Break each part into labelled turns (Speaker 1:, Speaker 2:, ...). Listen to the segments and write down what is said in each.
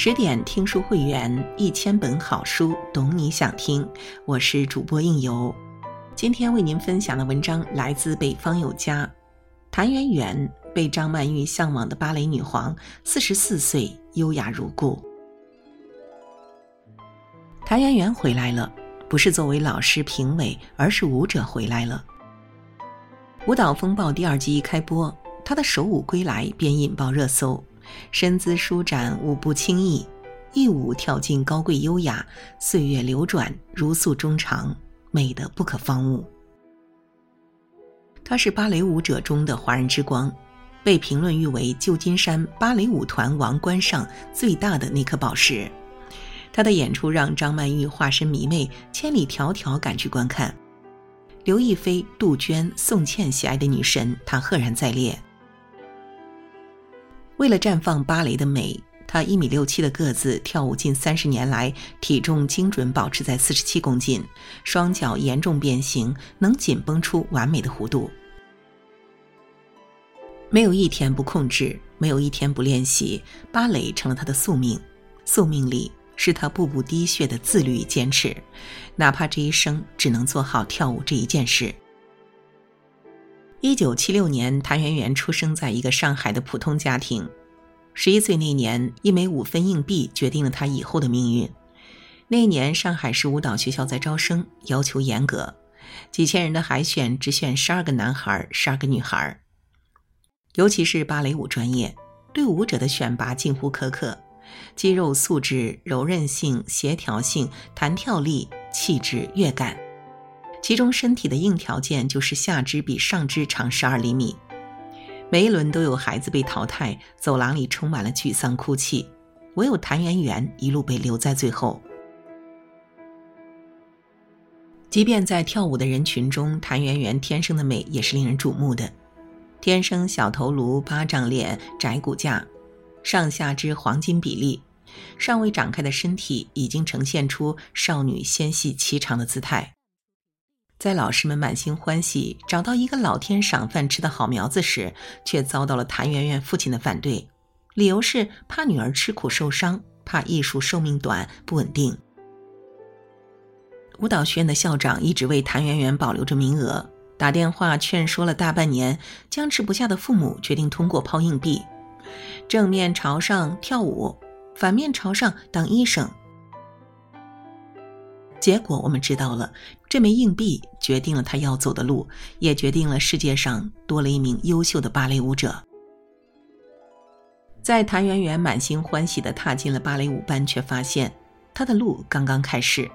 Speaker 1: 十点听书会员，一千本好书，懂你想听。我是主播应由，今天为您分享的文章来自北方有家。谭元元被张曼玉向往的芭蕾女皇，四十四岁优雅如故。谭元元回来了，不是作为老师评委，而是舞者回来了。《舞蹈风暴》第二季一开播，她的首舞归来便引爆热搜。身姿舒展，舞步轻逸，一舞跳进高贵优雅，岁月流转，如诉衷肠，美得不可方物。她是芭蕾舞者中的华人之光，被评论誉为旧金山芭蕾舞团王冠上最大的那颗宝石。她的演出让张曼玉化身迷妹，千里迢迢赶去观看。刘亦菲、杜鹃、宋茜喜爱的女神，她赫然在列。为了绽放芭蕾的美，她一米六七的个子，跳舞近三十年来，体重精准保持在四十七公斤，双脚严重变形，能紧绷出完美的弧度。没有一天不控制，没有一天不练习，芭蕾成了她的宿命。宿命里是她步步滴血的自律与坚持，哪怕这一生只能做好跳舞这一件事。一九七六年，谭元元出生在一个上海的普通家庭。十一岁那年，一枚五分硬币决定了他以后的命运。那一年，上海市舞蹈学校在招生，要求严格，几千人的海选只选十二个男孩，十二个女孩。尤其是芭蕾舞专业，对舞者的选拔近乎苛刻，肌肉素质、柔韧性、协调性、弹跳力、气质、乐感。其中身体的硬条件就是下肢比上肢长十二厘米。每一轮都有孩子被淘汰，走廊里充满了沮丧哭泣，唯有谭元元一路被留在最后。即便在跳舞的人群中，谭元元天生的美也是令人瞩目的。天生小头颅、巴掌脸、窄骨架，上下肢黄金比例，尚未展开的身体已经呈现出少女纤细颀长的姿态。在老师们满心欢喜找到一个老天赏饭吃的好苗子时，却遭到了谭媛媛父亲的反对，理由是怕女儿吃苦受伤，怕艺术寿命短不稳定。舞蹈学院的校长一直为谭媛媛保留着名额，打电话劝说了大半年，僵持不下的父母决定通过抛硬币，正面朝上跳舞，反面朝上当医生。结果我们知道了，这枚硬币决定了他要走的路，也决定了世界上多了一名优秀的芭蕾舞者。在谭元元满心欢喜地踏进了芭蕾舞班，却发现他的路刚刚开始，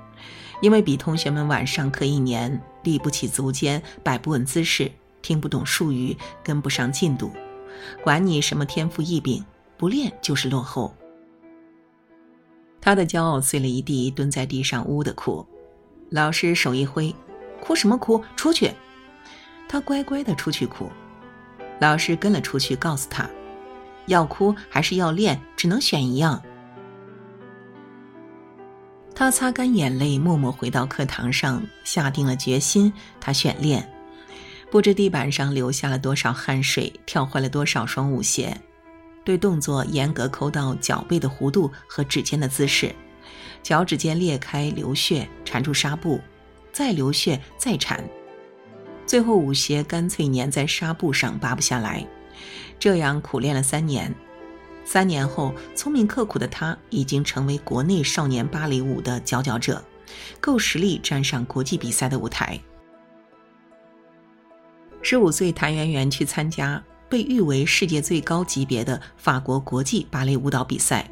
Speaker 1: 因为比同学们晚上课一年，立不起足尖，摆不稳姿势，听不懂术语，跟不上进度，管你什么天赋异禀，不练就是落后。他的骄傲碎了一地，蹲在地上呜的哭。老师手一挥：“哭什么哭？出去！”他乖乖的出去哭。老师跟了出去，告诉他：“要哭还是要练，只能选一样。”他擦干眼泪，默默回到课堂上，下定了决心。他选练，不知地板上流下了多少汗水，跳坏了多少双舞鞋。对动作严格抠到脚背的弧度和指尖的姿势，脚趾尖裂开流血，缠住纱布，再流血再缠，最后舞鞋干脆粘在纱布上拔不下来。这样苦练了三年，三年后，聪明刻苦的他已经成为国内少年芭蕾舞的佼佼者，够实力站上国际比赛的舞台。十五岁，谭元元去参加。被誉为世界最高级别的法国国际芭蕾舞蹈比赛，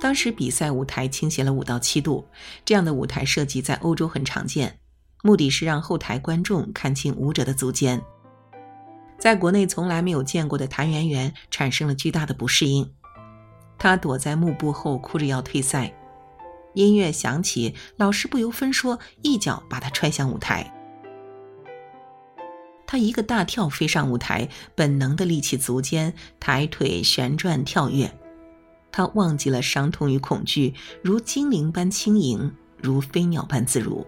Speaker 1: 当时比赛舞台倾斜了五到七度，这样的舞台设计在欧洲很常见，目的是让后台观众看清舞者的足尖。在国内从来没有见过的谭元元产生了巨大的不适应，他躲在幕布后哭着要退赛。音乐响起，老师不由分说，一脚把他踹向舞台。他一个大跳飞上舞台，本能的立起足尖，抬腿旋转跳跃。他忘记了伤痛与恐惧，如精灵般轻盈，如飞鸟般自如。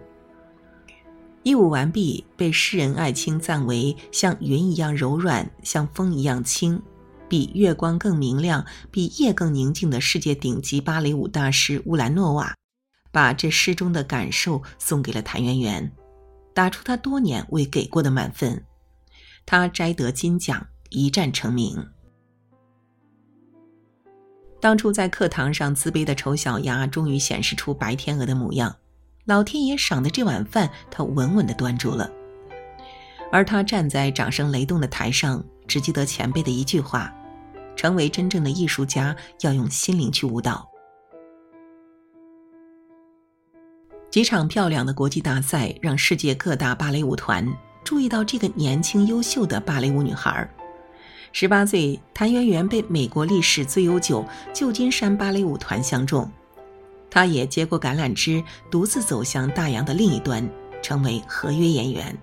Speaker 1: 一舞完毕，被诗人艾青赞为像云一样柔软，像风一样轻。比月光更明亮、比夜更宁静的世界顶级芭蕾舞大师乌兰诺瓦，把这诗中的感受送给了谭元元，打出他多年未给过的满分。他摘得金奖，一战成名。当初在课堂上自卑的丑小鸭，终于显示出白天鹅的模样。老天爷赏的这碗饭，他稳稳地端住了。而他站在掌声雷动的台上，只记得前辈的一句话：“成为真正的艺术家，要用心灵去舞蹈。”几场漂亮的国际大赛，让世界各大芭蕾舞团注意到这个年轻优秀的芭蕾舞女孩。十八岁，谭元元被美国历史最悠久旧金山芭蕾舞团相中，她也接过橄榄枝，独自走向大洋的另一端，成为合约演员。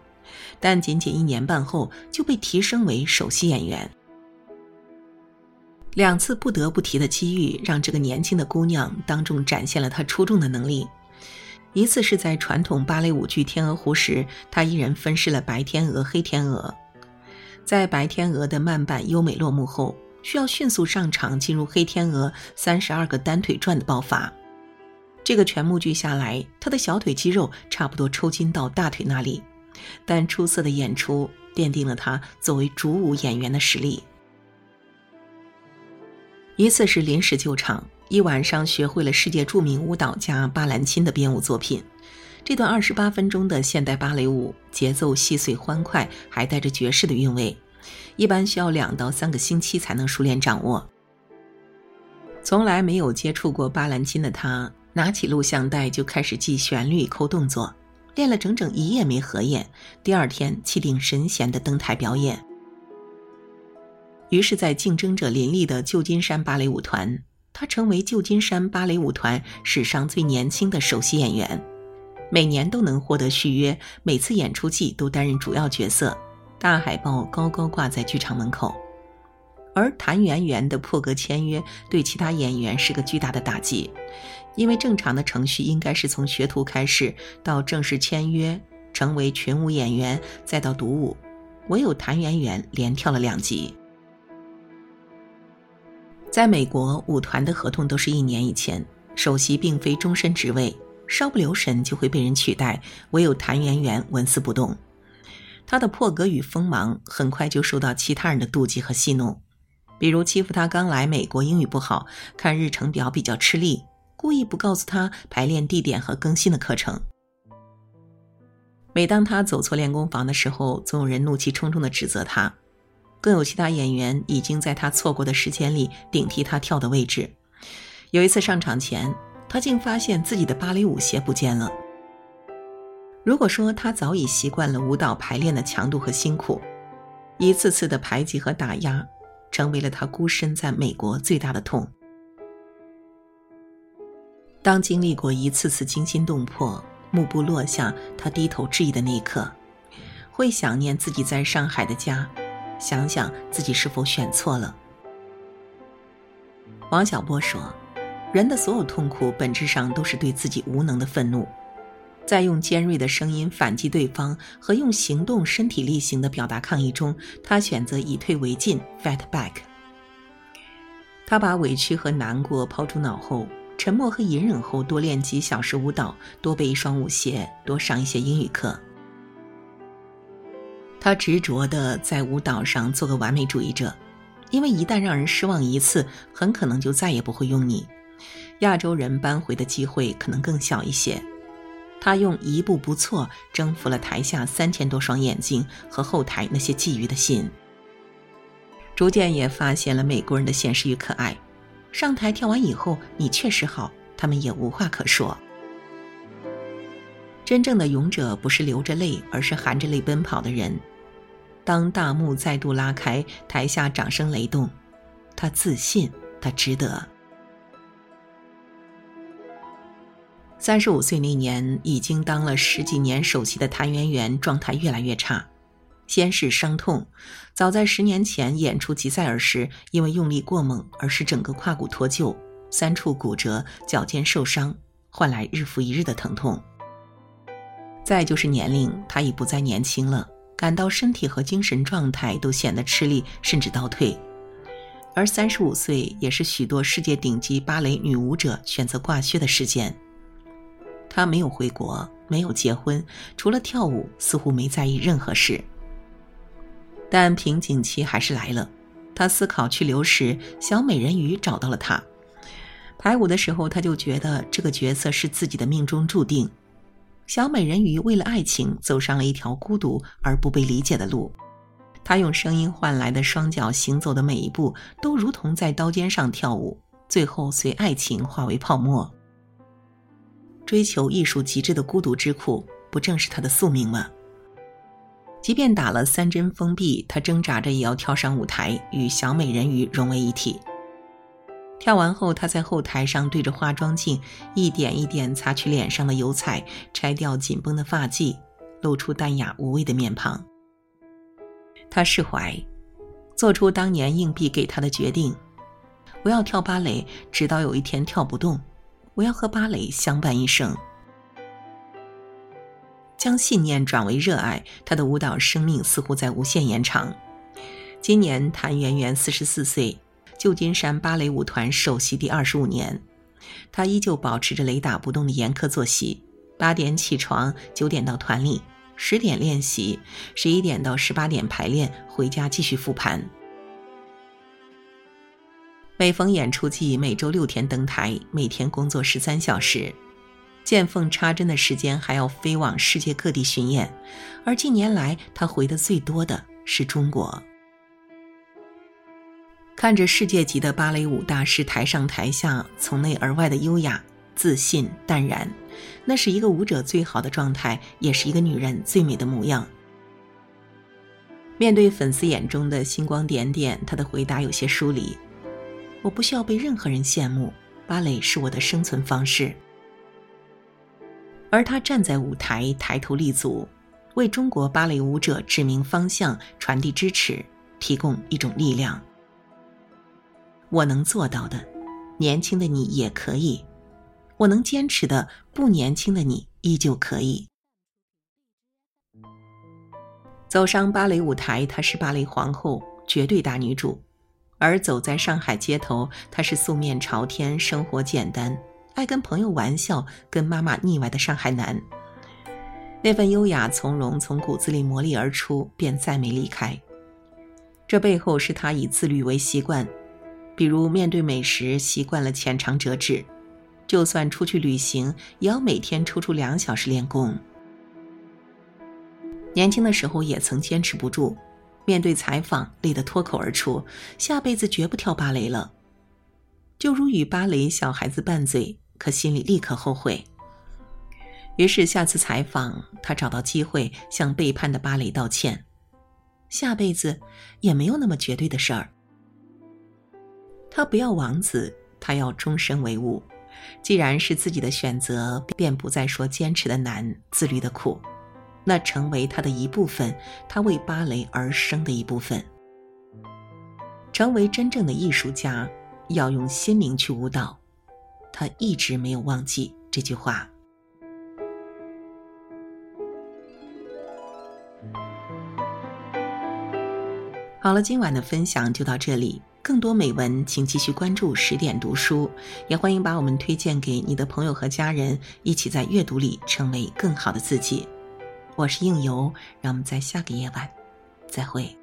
Speaker 1: 但仅仅一年半后，就被提升为首席演员。两次不得不提的机遇，让这个年轻的姑娘当众展现了她出众的能力。一次是在传统芭蕾舞剧《天鹅湖》时，她一人分饰了白天鹅、黑天鹅。在白天鹅的慢板优美落幕后，需要迅速上场进入黑天鹅三十二个单腿转的爆发。这个全幕剧下来，她的小腿肌肉差不多抽筋到大腿那里。但出色的演出奠定了她作为主舞演员的实力。一次是临时救场，一晚上学会了世界著名舞蹈家巴兰钦的编舞作品。这段二十八分钟的现代芭蕾舞，节奏细碎欢快，还带着爵士的韵味，一般需要两到三个星期才能熟练掌握。从来没有接触过巴兰钦的他，拿起录像带就开始记旋律、抠动作，练了整整一夜没合眼。第二天气定神闲地登台表演。于是，在竞争者林立的旧金山芭蕾舞团，他成为旧金山芭蕾舞团史上最年轻的首席演员。每年都能获得续约，每次演出季都担任主要角色，大海报高高挂在剧场门口。而谭元元的破格签约，对其他演员是个巨大的打击，因为正常的程序应该是从学徒开始，到正式签约，成为群舞演员，再到独舞，唯有谭元元连跳了两级。在美国，舞团的合同都是一年一签，首席并非终身职位。稍不留神就会被人取代，唯有谭元元纹丝不动。他的破格与锋芒很快就受到其他人的妒忌和戏弄，比如欺负他刚来美国英语不好，看日程表比较吃力，故意不告诉他排练地点和更新的课程。每当他走错练功房的时候，总有人怒气冲冲地指责他，更有其他演员已经在他错过的时间里顶替他跳的位置。有一次上场前。他竟发现自己的芭蕾舞鞋不见了。如果说他早已习惯了舞蹈排练的强度和辛苦，一次次的排挤和打压，成为了他孤身在美国最大的痛。当经历过一次次惊心动魄，幕布落下，他低头致意的那一刻，会想念自己在上海的家，想想自己是否选错了。王小波说。人的所有痛苦，本质上都是对自己无能的愤怒，在用尖锐的声音反击对方和用行动身体力行的表达抗议中，他选择以退为进 （fight back）。他把委屈和难过抛诸脑后，沉默和隐忍后，多练几小时舞蹈，多备一双舞鞋，多上一些英语课。他执着地在舞蹈上做个完美主义者，因为一旦让人失望一次，很可能就再也不会用你。亚洲人扳回的机会可能更小一些。他用一步不错征服了台下三千多双眼睛和后台那些觊觎的心，逐渐也发现了美国人的现实与可爱。上台跳完以后，你确实好，他们也无话可说。真正的勇者不是流着泪，而是含着泪奔跑的人。当大幕再度拉开，台下掌声雷动，他自信，他值得。三十五岁那年，已经当了十几年首席的谭元元状态越来越差。先是伤痛，早在十年前演出吉赛尔时，因为用力过猛而使整个胯骨脱臼，三处骨折，脚尖受伤，换来日复一日的疼痛。再就是年龄，他已不再年轻了，感到身体和精神状态都显得吃力，甚至倒退。而三十五岁也是许多世界顶级芭蕾女舞者选择挂靴的时间。他没有回国，没有结婚，除了跳舞，似乎没在意任何事。但瓶颈期还是来了。他思考去留时，小美人鱼找到了他。排舞的时候，他就觉得这个角色是自己的命中注定。小美人鱼为了爱情，走上了一条孤独而不被理解的路。她用声音换来的双脚行走的每一步，都如同在刀尖上跳舞，最后随爱情化为泡沫。追求艺术极致的孤独之苦，不正是她的宿命吗？即便打了三针封闭，她挣扎着也要跳上舞台，与小美人鱼融为一体。跳完后，她在后台上对着化妆镜一点一点擦去脸上的油彩，拆掉紧绷的发髻，露出淡雅无畏的面庞。她释怀，做出当年硬币给她的决定：不要跳芭蕾，直到有一天跳不动，我要和芭蕾相伴一生。将信念转为热爱，她的舞蹈生命似乎在无限延长。今年谭元元四十四岁，旧金山芭蕾舞团首席第二十五年，她依旧保持着雷打不动的严苛作息：八点起床，九点到团里，十点练习，十一点到十八点排练，回家继续复盘。每逢演出季，每周六天登台，每天工作十三小时。见缝插针的时间还要飞往世界各地巡演，而近年来他回的最多的是中国。看着世界级的芭蕾舞大师台上台下从内而外的优雅、自信、淡然，那是一个舞者最好的状态，也是一个女人最美的模样。面对粉丝眼中的星光点点，他的回答有些疏离：“我不需要被任何人羡慕，芭蕾是我的生存方式。”而他站在舞台，抬头立足，为中国芭蕾舞者指明方向，传递支持，提供一种力量。我能做到的，年轻的你也可以；我能坚持的，不年轻的你依旧可以。走上芭蕾舞台，她是芭蕾皇后，绝对大女主；而走在上海街头，他是素面朝天，生活简单。爱跟朋友玩笑，跟妈妈腻歪的上海男，那份优雅从容从骨子里磨砺而出，便再没离开。这背后是他以自律为习惯，比如面对美食习惯了浅尝辄止，就算出去旅行也要每天抽出两小时练功。年轻的时候也曾坚持不住，面对采访累得脱口而出：“下辈子绝不跳芭蕾了。”就如与芭蕾小孩子拌嘴。可心里立刻后悔。于是下次采访，他找到机会向背叛的芭蕾道歉。下辈子也没有那么绝对的事儿。他不要王子，他要终身为伍。既然是自己的选择，便不再说坚持的难、自律的苦。那成为他的一部分，他为芭蕾而生的一部分。成为真正的艺术家，要用心灵去舞蹈。他一直没有忘记这句话。好了，今晚的分享就到这里。更多美文，请继续关注十点读书，也欢迎把我们推荐给你的朋友和家人，一起在阅读里成为更好的自己。我是应由，让我们在下个夜晚再会。